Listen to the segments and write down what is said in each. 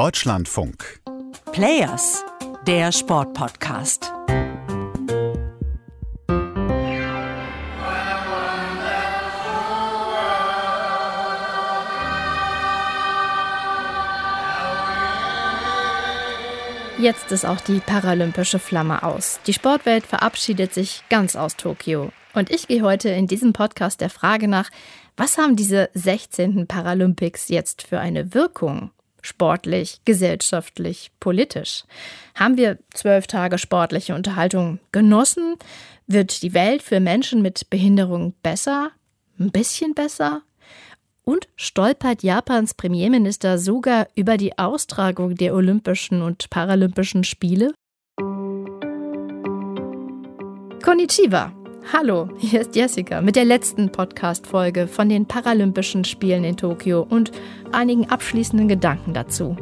Deutschlandfunk. Players, der Sportpodcast. Jetzt ist auch die paralympische Flamme aus. Die Sportwelt verabschiedet sich ganz aus Tokio. Und ich gehe heute in diesem Podcast der Frage nach, was haben diese 16. Paralympics jetzt für eine Wirkung? Sportlich, gesellschaftlich, politisch. Haben wir zwölf Tage sportliche Unterhaltung genossen? Wird die Welt für Menschen mit Behinderung besser? Ein bisschen besser? Und stolpert Japans Premierminister sogar über die Austragung der Olympischen und Paralympischen Spiele? Konnichiwa! Hallo, hier ist Jessica mit der letzten Podcast-Folge von den Paralympischen Spielen in Tokio und einigen abschließenden Gedanken dazu.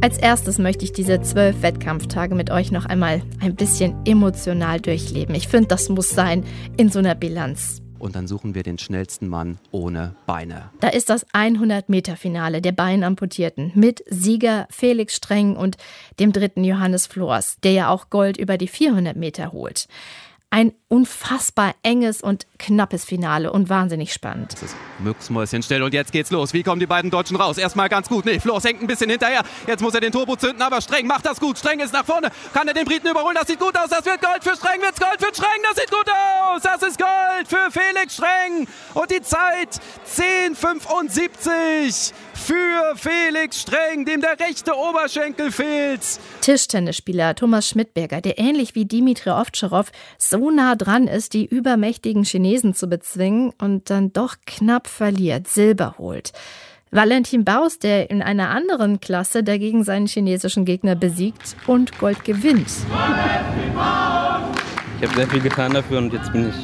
Als erstes möchte ich diese zwölf Wettkampftage mit euch noch einmal ein bisschen emotional durchleben. Ich finde, das muss sein in so einer Bilanz. Und dann suchen wir den schnellsten Mann ohne Beine. Da ist das 100-Meter-Finale der Beinamputierten mit Sieger Felix Streng und dem dritten Johannes Flors, der ja auch Gold über die 400 Meter holt. Ein unfassbar enges und knappes Finale und wahnsinnig spannend. Das ist Mücksmäuschen still und jetzt geht's los. Wie kommen die beiden Deutschen raus? Erstmal ganz gut. Nee, Flors hängt ein bisschen hinterher. Jetzt muss er den Turbo zünden, aber Streng macht das gut. Streng ist nach vorne. Kann er den Briten überholen? Das sieht gut aus. Das wird Gold für Streng. Wird's Gold für Streng. Das sieht gut aus. Das ist Gold für Felix Streng. Und die Zeit 10,75 für Felix Streng, dem der rechte Oberschenkel fehlt. Tischtennisspieler Thomas Schmidberger, der ähnlich wie Dimitri Ovtcharov so nah dran ist, die übermächtigen Chinesen zu bezwingen und dann doch knapp verliert, Silber holt. Valentin Baus, der in einer anderen Klasse dagegen seinen chinesischen Gegner besiegt und Gold gewinnt. Ich habe sehr viel getan dafür und jetzt bin ich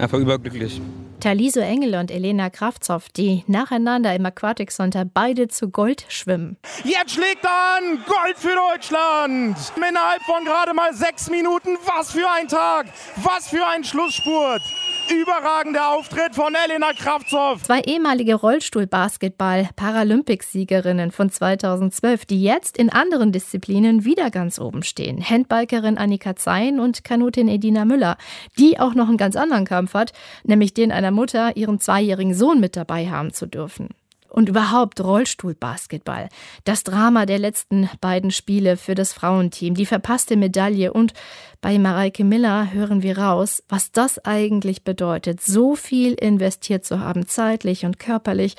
einfach überglücklich. Taliso Engel und Elena Kraftzow, die nacheinander im Aquatic Center beide zu Gold schwimmen. Jetzt schlägt an! Gold für Deutschland! Innerhalb von gerade mal sechs Minuten. Was für ein Tag! Was für ein Schlussspurt! Überragender Auftritt von Elena Kraftzow. Zwei ehemalige Rollstuhl-Basketball-Paralympics-Siegerinnen von 2012, die jetzt in anderen Disziplinen wieder ganz oben stehen. Handbikerin Annika Zein und Kanutin Edina Müller, die auch noch einen ganz anderen Kampf hat, nämlich den einer Mutter, ihren zweijährigen Sohn mit dabei haben zu dürfen und überhaupt Rollstuhlbasketball. Das Drama der letzten beiden Spiele für das Frauenteam, die verpasste Medaille und bei Mareike Miller hören wir raus, was das eigentlich bedeutet, so viel investiert zu haben, zeitlich und körperlich.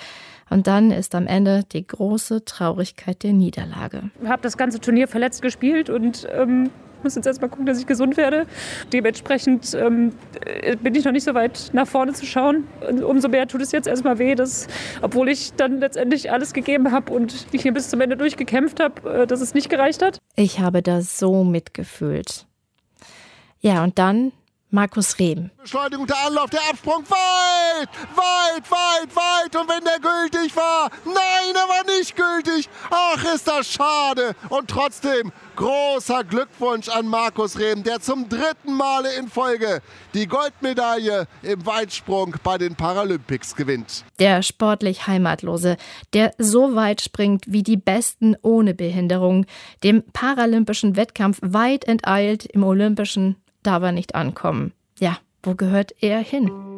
Und dann ist am Ende die große Traurigkeit der Niederlage. Ich habe das ganze Turnier verletzt gespielt und ähm, muss jetzt erstmal gucken, dass ich gesund werde. Dementsprechend ähm, bin ich noch nicht so weit nach vorne zu schauen. Umso mehr tut es jetzt erstmal weh, dass, obwohl ich dann letztendlich alles gegeben habe und ich hier bis zum Ende durchgekämpft habe, äh, dass es nicht gereicht hat. Ich habe da so mitgefühlt. Ja, und dann Markus Rehm. Beschleunigung, der Anlauf, der Absprung, weit, weit, weit, weit. Und wenn der gültig war, nein, er war nicht gültig. Ach, ist das schade. Und trotzdem großer Glückwunsch an Markus Rehm, der zum dritten Male in Folge die Goldmedaille im Weitsprung bei den Paralympics gewinnt. Der sportlich Heimatlose, der so weit springt wie die Besten ohne Behinderung, dem paralympischen Wettkampf weit enteilt, im olympischen darf er nicht ankommen. Ja, wo gehört er hin?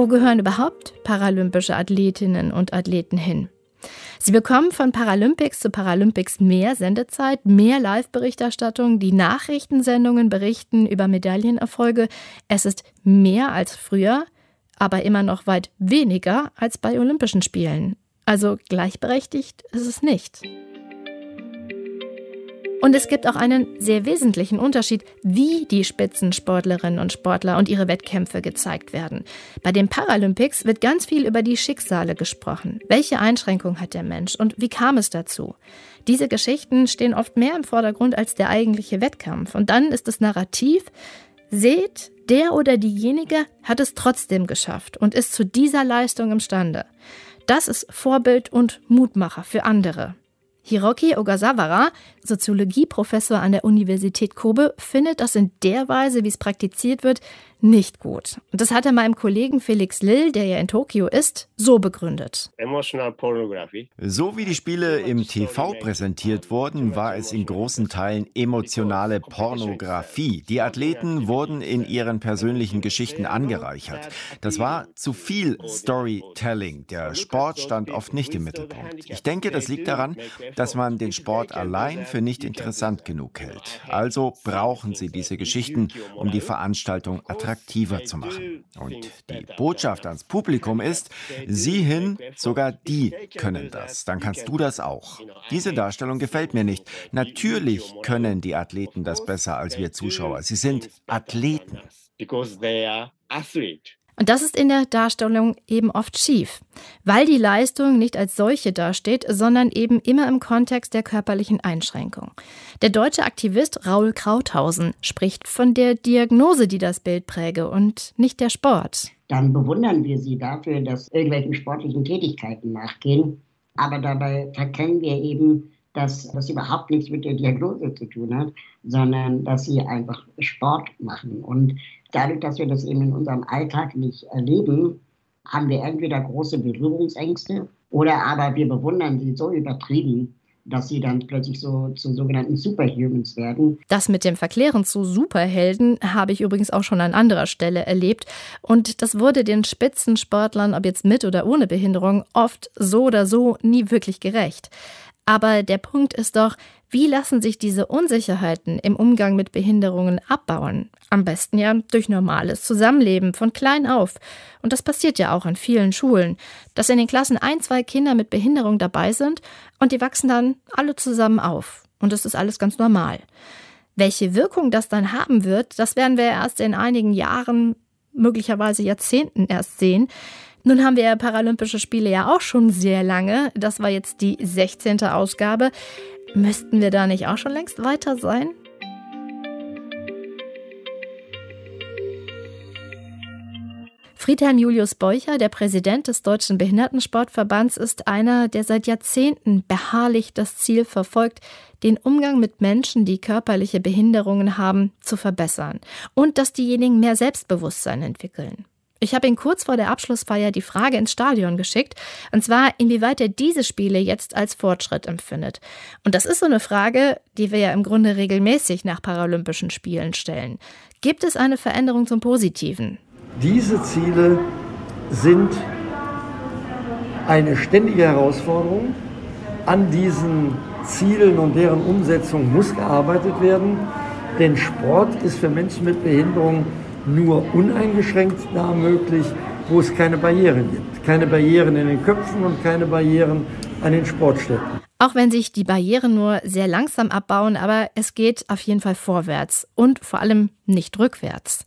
Wo gehören überhaupt paralympische Athletinnen und Athleten hin? Sie bekommen von Paralympics zu Paralympics mehr Sendezeit, mehr Live-Berichterstattung, die Nachrichtensendungen berichten über Medaillenerfolge. Es ist mehr als früher, aber immer noch weit weniger als bei Olympischen Spielen. Also gleichberechtigt ist es nicht. Und es gibt auch einen sehr wesentlichen Unterschied, wie die Spitzensportlerinnen und Sportler und ihre Wettkämpfe gezeigt werden. Bei den Paralympics wird ganz viel über die Schicksale gesprochen. Welche Einschränkung hat der Mensch und wie kam es dazu? Diese Geschichten stehen oft mehr im Vordergrund als der eigentliche Wettkampf. Und dann ist das Narrativ, seht, der oder diejenige hat es trotzdem geschafft und ist zu dieser Leistung imstande. Das ist Vorbild und Mutmacher für andere. Hiroki Ogasawara, Soziologieprofessor an der Universität Kobe, findet das in der Weise, wie es praktiziert wird, nicht gut. Und das hat er meinem Kollegen Felix Lill, der ja in Tokio ist, so begründet. So wie die Spiele im TV präsentiert wurden, war es in großen Teilen emotionale Pornografie. Die Athleten wurden in ihren persönlichen Geschichten angereichert. Das war zu viel Storytelling. Der Sport stand oft nicht im Mittelpunkt. Ich denke, das liegt daran, dass man den Sport allein für nicht interessant genug hält. Also brauchen sie diese Geschichten, um die Veranstaltung attraktiv attraktiver zu machen. Und die Botschaft ans Publikum ist, sieh hin, sogar die können das. Dann kannst du das auch. Diese Darstellung gefällt mir nicht. Natürlich können die Athleten das besser als wir Zuschauer. Sie sind Athleten. Und das ist in der Darstellung eben oft schief, weil die Leistung nicht als solche dasteht, sondern eben immer im Kontext der körperlichen Einschränkung. Der deutsche Aktivist Raul Krauthausen spricht von der Diagnose, die das Bild präge und nicht der Sport. Dann bewundern wir sie dafür, dass irgendwelchen sportlichen Tätigkeiten nachgehen. Aber dabei verkennen wir eben, dass das überhaupt nichts mit der Diagnose zu tun hat, sondern dass sie einfach Sport machen. Und dadurch, dass wir das eben in unserem Alltag nicht erleben, haben wir entweder große Berührungsängste oder aber wir bewundern sie so übertrieben, dass sie dann plötzlich so zu sogenannten Superhumans werden. Das mit dem Verklären zu Superhelden habe ich übrigens auch schon an anderer Stelle erlebt. Und das wurde den Spitzensportlern, ob jetzt mit oder ohne Behinderung, oft so oder so nie wirklich gerecht. Aber der Punkt ist doch, wie lassen sich diese Unsicherheiten im Umgang mit Behinderungen abbauen? Am besten ja durch normales Zusammenleben von klein auf. Und das passiert ja auch an vielen Schulen, dass in den Klassen ein, zwei Kinder mit Behinderung dabei sind und die wachsen dann alle zusammen auf. Und das ist alles ganz normal. Welche Wirkung das dann haben wird, das werden wir erst in einigen Jahren, möglicherweise Jahrzehnten erst sehen. Nun haben wir Paralympische Spiele ja auch schon sehr lange. Das war jetzt die 16. Ausgabe. Müssten wir da nicht auch schon längst weiter sein? Friedhelm Julius Beucher, der Präsident des Deutschen Behindertensportverbands, ist einer, der seit Jahrzehnten beharrlich das Ziel verfolgt, den Umgang mit Menschen, die körperliche Behinderungen haben, zu verbessern und dass diejenigen mehr Selbstbewusstsein entwickeln. Ich habe ihn kurz vor der Abschlussfeier die Frage ins Stadion geschickt, und zwar, inwieweit er diese Spiele jetzt als Fortschritt empfindet. Und das ist so eine Frage, die wir ja im Grunde regelmäßig nach Paralympischen Spielen stellen. Gibt es eine Veränderung zum Positiven? Diese Ziele sind eine ständige Herausforderung. An diesen Zielen und deren Umsetzung muss gearbeitet werden, denn Sport ist für Menschen mit Behinderung nur uneingeschränkt da möglich, wo es keine Barrieren gibt. Keine Barrieren in den Köpfen und keine Barrieren an den Sportstätten. Auch wenn sich die Barrieren nur sehr langsam abbauen, aber es geht auf jeden Fall vorwärts und vor allem nicht rückwärts.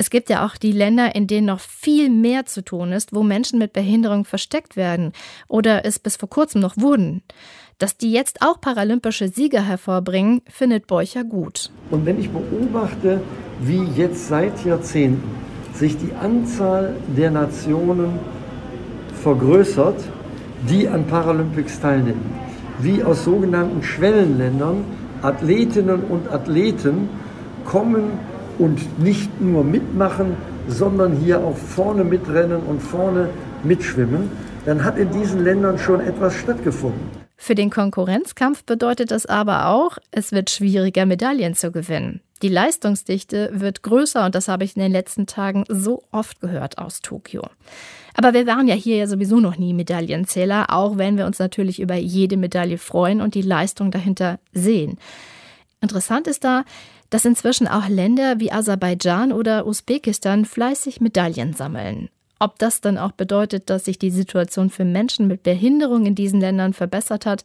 Es gibt ja auch die Länder, in denen noch viel mehr zu tun ist, wo Menschen mit Behinderung versteckt werden oder es bis vor kurzem noch wurden. Dass die jetzt auch paralympische Sieger hervorbringen, findet Beucher gut. Und wenn ich beobachte, wie jetzt seit Jahrzehnten sich die Anzahl der Nationen vergrößert, die an Paralympics teilnehmen. Wie aus sogenannten Schwellenländern Athletinnen und Athleten kommen und nicht nur mitmachen, sondern hier auch vorne mitrennen und vorne mitschwimmen, dann hat in diesen Ländern schon etwas stattgefunden. Für den Konkurrenzkampf bedeutet das aber auch, es wird schwieriger, Medaillen zu gewinnen. Die Leistungsdichte wird größer und das habe ich in den letzten Tagen so oft gehört aus Tokio. Aber wir waren ja hier ja sowieso noch nie Medaillenzähler, auch wenn wir uns natürlich über jede Medaille freuen und die Leistung dahinter sehen. Interessant ist da, dass inzwischen auch Länder wie Aserbaidschan oder Usbekistan fleißig Medaillen sammeln. Ob das dann auch bedeutet, dass sich die Situation für Menschen mit Behinderung in diesen Ländern verbessert hat,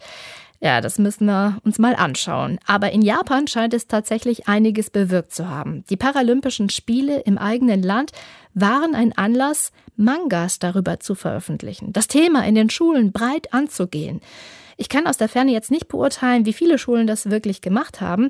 ja, das müssen wir uns mal anschauen. Aber in Japan scheint es tatsächlich einiges bewirkt zu haben. Die Paralympischen Spiele im eigenen Land waren ein Anlass, Mangas darüber zu veröffentlichen, das Thema in den Schulen breit anzugehen. Ich kann aus der Ferne jetzt nicht beurteilen, wie viele Schulen das wirklich gemacht haben.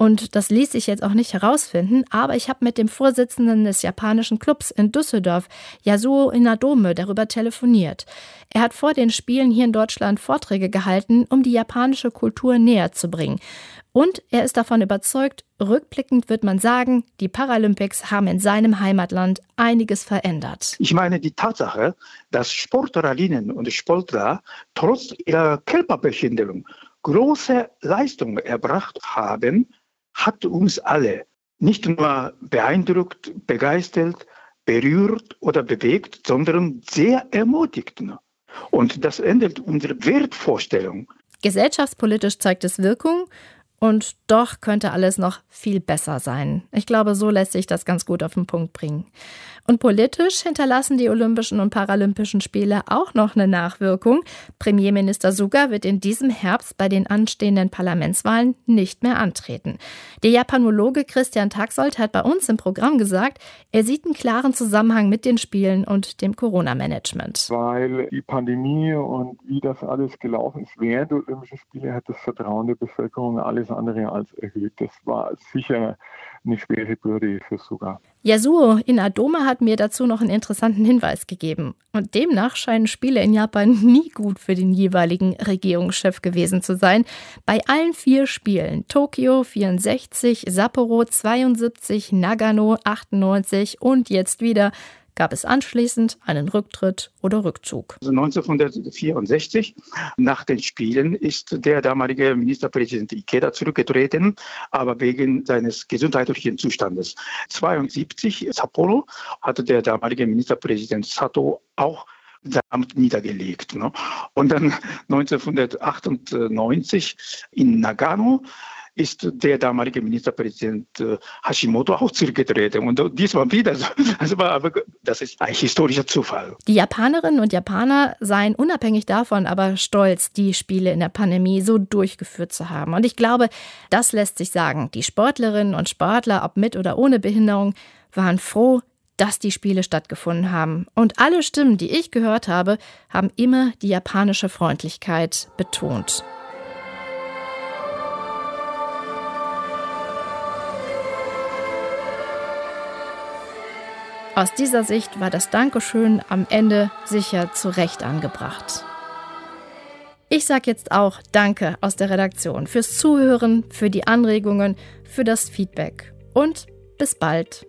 Und das ließ sich jetzt auch nicht herausfinden. Aber ich habe mit dem Vorsitzenden des japanischen Clubs in Düsseldorf, Yasuo Inadome, darüber telefoniert. Er hat vor den Spielen hier in Deutschland Vorträge gehalten, um die japanische Kultur näher zu bringen. Und er ist davon überzeugt, rückblickend wird man sagen, die Paralympics haben in seinem Heimatland einiges verändert. Ich meine die Tatsache, dass Sportlerinnen und Sportler trotz ihrer Körperbehinderung große Leistungen erbracht haben, hat uns alle nicht nur beeindruckt, begeistert, berührt oder bewegt, sondern sehr ermutigt. Und das ändert unsere Wertvorstellung. Gesellschaftspolitisch zeigt es Wirkung und doch könnte alles noch viel besser sein. Ich glaube, so lässt sich das ganz gut auf den Punkt bringen. Und politisch hinterlassen die Olympischen und Paralympischen Spiele auch noch eine Nachwirkung. Premierminister Suga wird in diesem Herbst bei den anstehenden Parlamentswahlen nicht mehr antreten. Der Japanologe Christian Taxold hat bei uns im Programm gesagt, er sieht einen klaren Zusammenhang mit den Spielen und dem Corona-Management. Weil die Pandemie und wie das alles gelaufen ist während der Olympischen Spiele hat das Vertrauen der Bevölkerung alles andere als erhöht. Das war sicher eine schwere Bürde für Suga. Yasuo in Adoma hat mir dazu noch einen interessanten Hinweis gegeben. Und demnach scheinen Spiele in Japan nie gut für den jeweiligen Regierungschef gewesen zu sein. Bei allen vier Spielen, Tokio 64, Sapporo 72, Nagano 98 und jetzt wieder gab es anschließend einen Rücktritt oder Rückzug. Also 1964, nach den Spielen, ist der damalige Ministerpräsident Ikeda zurückgetreten, aber wegen seines gesundheitlichen Zustandes. 1972, Sapporo, hatte der damalige Ministerpräsident Sato auch sein Amt niedergelegt. Ne? Und dann 1998 in Nagano ist der damalige Ministerpräsident äh, Hashimoto auch zurückgetreten. Und diesmal wieder. Also, aber das ist ein historischer Zufall. Die Japanerinnen und Japaner seien unabhängig davon aber stolz, die Spiele in der Pandemie so durchgeführt zu haben. Und ich glaube, das lässt sich sagen. Die Sportlerinnen und Sportler, ob mit oder ohne Behinderung, waren froh, dass die Spiele stattgefunden haben. Und alle Stimmen, die ich gehört habe, haben immer die japanische Freundlichkeit betont. Aus dieser Sicht war das Dankeschön am Ende sicher zu Recht angebracht. Ich sage jetzt auch Danke aus der Redaktion fürs Zuhören, für die Anregungen, für das Feedback und bis bald.